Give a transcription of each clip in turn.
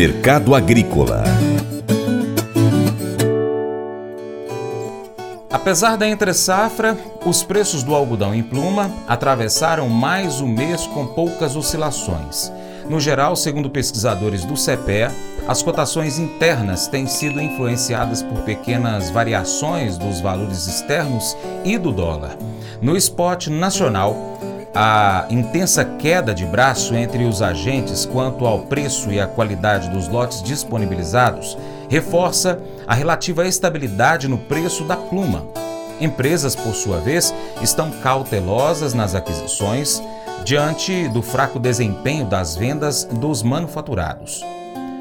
Mercado Agrícola Apesar da entre-safra, os preços do algodão em pluma atravessaram mais um mês com poucas oscilações. No geral, segundo pesquisadores do CEPE, as cotações internas têm sido influenciadas por pequenas variações dos valores externos e do dólar. No spot nacional, a intensa queda de braço entre os agentes quanto ao preço e a qualidade dos lotes disponibilizados reforça a relativa estabilidade no preço da pluma. Empresas, por sua vez, estão cautelosas nas aquisições diante do fraco desempenho das vendas dos manufaturados.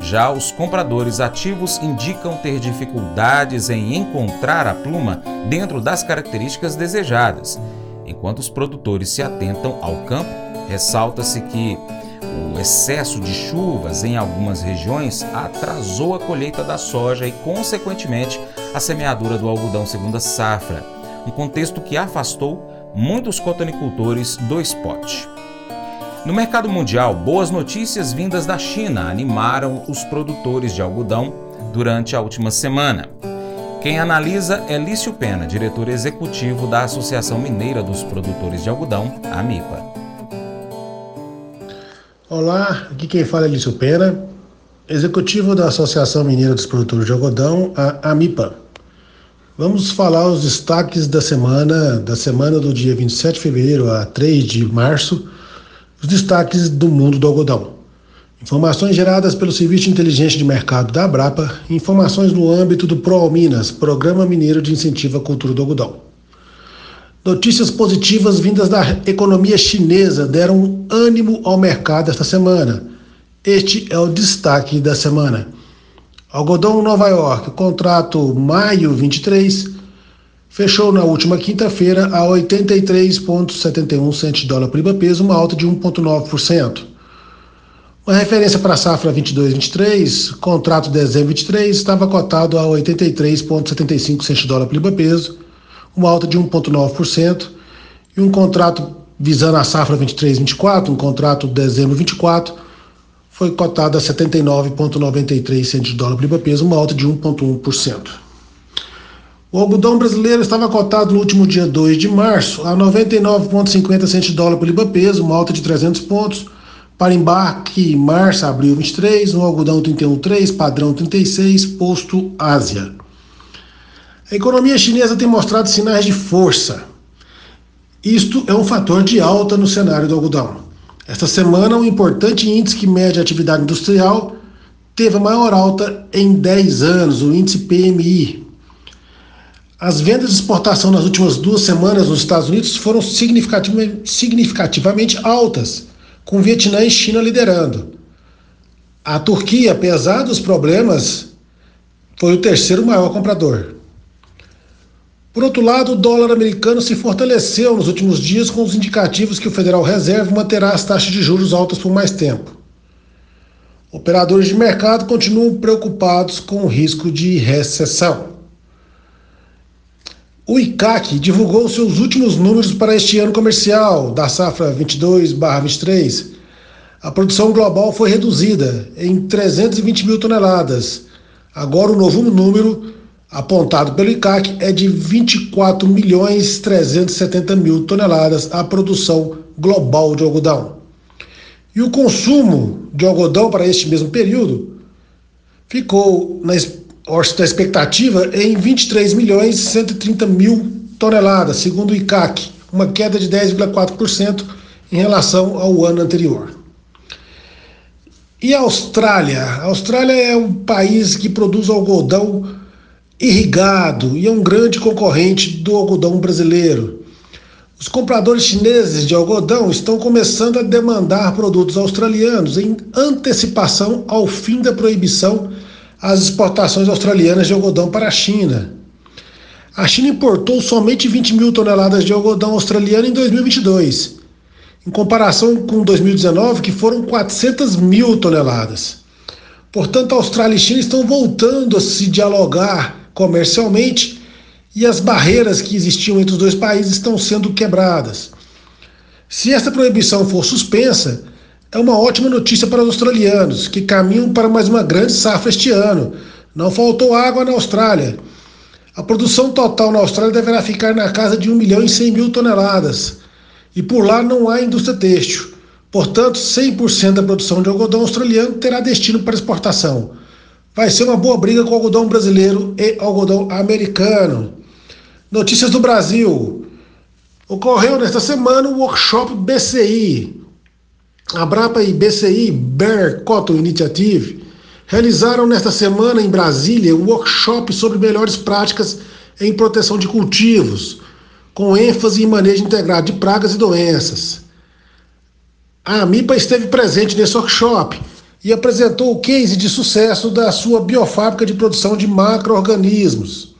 Já os compradores ativos indicam ter dificuldades em encontrar a pluma dentro das características desejadas. Enquanto os produtores se atentam ao campo, ressalta-se que o excesso de chuvas em algumas regiões atrasou a colheita da soja e, consequentemente, a semeadura do algodão segunda safra, um contexto que afastou muitos cotonicultores do spot. No mercado mundial, boas notícias vindas da China animaram os produtores de algodão durante a última semana. Quem analisa é Lício Pena, diretor executivo da Associação Mineira dos Produtores de Algodão, AMIPA. Olá, aqui quem fala é Lício Pena, executivo da Associação Mineira dos Produtores de Algodão, a AMIPA. Vamos falar os destaques da semana, da semana do dia 27 de fevereiro a 3 de março, os destaques do mundo do algodão. Informações geradas pelo Serviço de Inteligência de Mercado da Abrapa, informações no âmbito do ProAlminas, Programa Mineiro de Incentivo à Cultura do Algodão. Notícias positivas vindas da economia chinesa deram ânimo ao mercado esta semana. Este é o destaque da semana. Algodão Nova York, contrato maio 23, fechou na última quinta-feira a 83,71 centos de dólar por libra peso, uma alta de 1,9%. Uma referência para a safra 22-23, contrato dezembro 23, estava cotado a 83,75 centos de dólar por peso, uma alta de 1,9%, e um contrato visando a safra 23-24, um contrato dezembro 24, foi cotado a 79,93 centos de dólar por peso, uma alta de 1,1%. O algodão brasileiro estava cotado no último dia 2 de março a 99,50 centos de dólar por libra peso, uma alta de 300 pontos. Para embarque, março, abril 23, um algodão 31,3, padrão 36, posto Ásia. A economia chinesa tem mostrado sinais de força. Isto é um fator de alta no cenário do algodão. Esta semana, um importante índice que mede a atividade industrial teve a maior alta em 10 anos, o índice PMI. As vendas de exportação nas últimas duas semanas nos Estados Unidos foram significativamente altas, com Vietnã e China liderando. A Turquia, apesar dos problemas, foi o terceiro maior comprador. Por outro lado, o dólar americano se fortaleceu nos últimos dias com os indicativos que o Federal Reserve manterá as taxas de juros altas por mais tempo. Operadores de mercado continuam preocupados com o risco de recessão. O ICAC divulgou seus últimos números para este ano comercial da safra 22/23. A produção global foi reduzida em 320 mil toneladas. Agora o novo número apontado pelo ICAC é de 24 milhões 370 mil toneladas a produção global de algodão. E o consumo de algodão para este mesmo período ficou na expectativa em 23 milhões 130 mil toneladas, segundo o ICAC, uma queda de 10,4% em relação ao ano anterior. E a Austrália? A Austrália é um país que produz algodão irrigado e é um grande concorrente do algodão brasileiro. Os compradores chineses de algodão estão começando a demandar produtos australianos em antecipação ao fim da proibição às exportações australianas de algodão para a China. A China importou somente 20 mil toneladas de algodão australiano em 2022, em comparação com 2019, que foram 400 mil toneladas. Portanto, a Austrália e a China estão voltando a se dialogar comercialmente e as barreiras que existiam entre os dois países estão sendo quebradas. Se esta proibição for suspensa, é uma ótima notícia para os australianos, que caminham para mais uma grande safra este ano. Não faltou água na Austrália. A produção total na Austrália deverá ficar na casa de 1 milhão e 100 mil toneladas. E por lá não há indústria têxtil. Portanto, 100% da produção de algodão australiano terá destino para exportação. Vai ser uma boa briga com o algodão brasileiro e algodão americano. Notícias do Brasil. Ocorreu nesta semana o workshop BCI. A Brapa e BCI, Bear Cotton Initiative, realizaram nesta semana em Brasília um workshop sobre melhores práticas em proteção de cultivos, com ênfase em manejo integrado de pragas e doenças. A AMIPA esteve presente nesse workshop e apresentou o case de sucesso da sua biofábrica de produção de macro-organismos.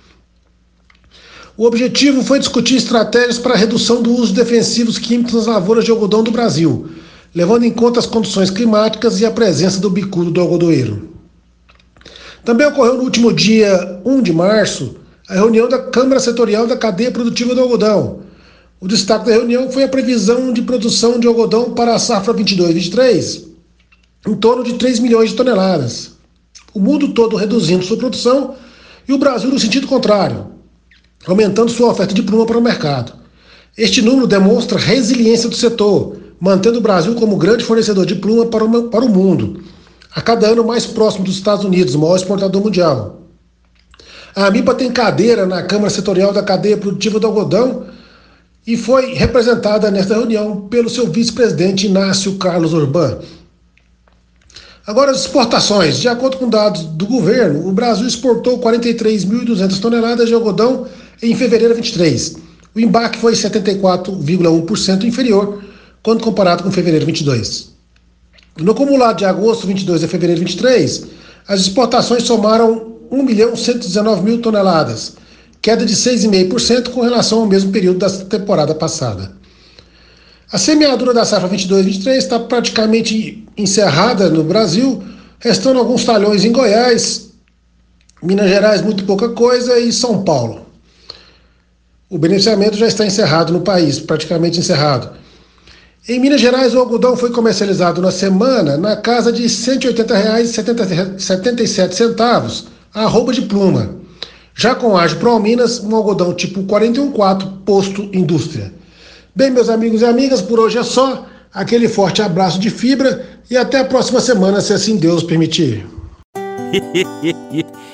O objetivo foi discutir estratégias para a redução do uso de defensivos químicos nas lavouras de algodão do Brasil, levando em conta as condições climáticas e a presença do bicudo do algodoeiro. Também ocorreu no último dia 1 de março a reunião da Câmara Setorial da Cadeia Produtiva do Algodão. O destaque da reunião foi a previsão de produção de algodão para a safra 22-23 em torno de 3 milhões de toneladas. O mundo todo reduzindo sua produção e o Brasil no sentido contrário, aumentando sua oferta de pluma para o mercado. Este número demonstra resiliência do setor, mantendo o Brasil como grande fornecedor de pluma para o, para o mundo a cada ano mais próximo dos Estados Unidos, maior exportador mundial. A AMIPA tem cadeira na Câmara Setorial da Cadeia Produtiva do Algodão e foi representada nesta reunião pelo seu vice-presidente Inácio Carlos Urban. Agora, as exportações. De acordo com dados do governo, o Brasil exportou 43.200 toneladas de algodão em fevereiro 23. O embarque foi 74,1% inferior quando comparado com fevereiro 22. No acumulado de agosto 22 a fevereiro 23, as exportações somaram 1 milhão 119 mil toneladas, queda de 6,5% com relação ao mesmo período da temporada passada. A semeadura da safra 22-23 está praticamente encerrada no Brasil, restando alguns talhões em Goiás, Minas Gerais muito pouca coisa e São Paulo. O beneficiamento já está encerrado no país, praticamente encerrado. Em Minas Gerais, o algodão foi comercializado na semana na casa de R$ 180,77 a arroba de pluma. Já com Ágio Pro Minas, um algodão tipo 414 posto indústria. Bem, meus amigos e amigas, por hoje é só. Aquele forte abraço de fibra e até a próxima semana, se assim Deus permitir.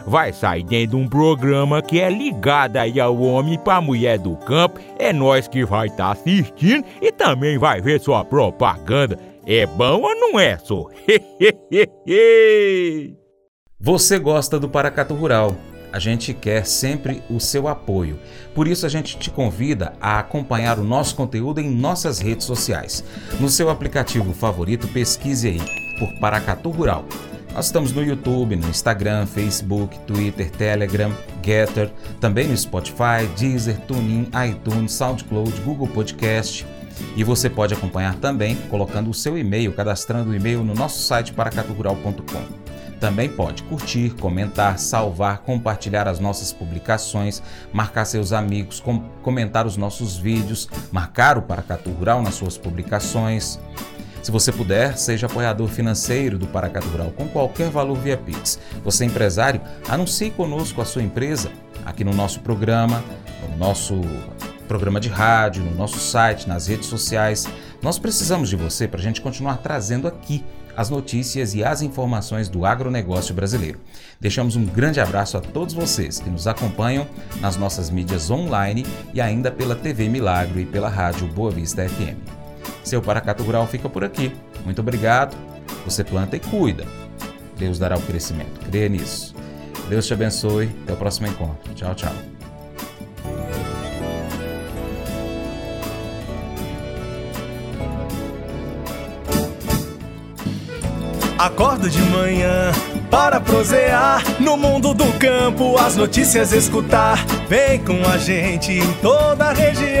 vai sair dentro de um programa que é ligado aí ao homem para mulher do campo. É nós que vai estar tá assistindo e também vai ver sua propaganda. É bom ou não é, só? Você gosta do Paracatu Rural? A gente quer sempre o seu apoio. Por isso a gente te convida a acompanhar o nosso conteúdo em nossas redes sociais. No seu aplicativo favorito, pesquise aí por Paracatu Rural. Nós estamos no YouTube, no Instagram, Facebook, Twitter, Telegram, Getter, também no Spotify, Deezer, TuneIn, iTunes, SoundCloud, Google Podcast. E você pode acompanhar também colocando o seu e-mail, cadastrando o e-mail no nosso site paracaturural.com. Também pode curtir, comentar, salvar, compartilhar as nossas publicações, marcar seus amigos, com, comentar os nossos vídeos, marcar o Paracatu Rural nas suas publicações. Se você puder, seja apoiador financeiro do Paracatu Rural com qualquer valor via Pix. Você empresário, anuncie conosco a sua empresa aqui no nosso programa, no nosso programa de rádio, no nosso site, nas redes sociais. Nós precisamos de você para a gente continuar trazendo aqui as notícias e as informações do agronegócio brasileiro. Deixamos um grande abraço a todos vocês que nos acompanham nas nossas mídias online e ainda pela TV Milagro e pela rádio Boa Vista FM. Seu Paracato Rural fica por aqui. Muito obrigado. Você planta e cuida. Deus dará o crescimento. Creia nisso. Deus te abençoe. Até o próximo encontro. Tchau, tchau. Acordo de manhã para prosear no mundo do campo, as notícias escutar. Vem com a gente em toda a região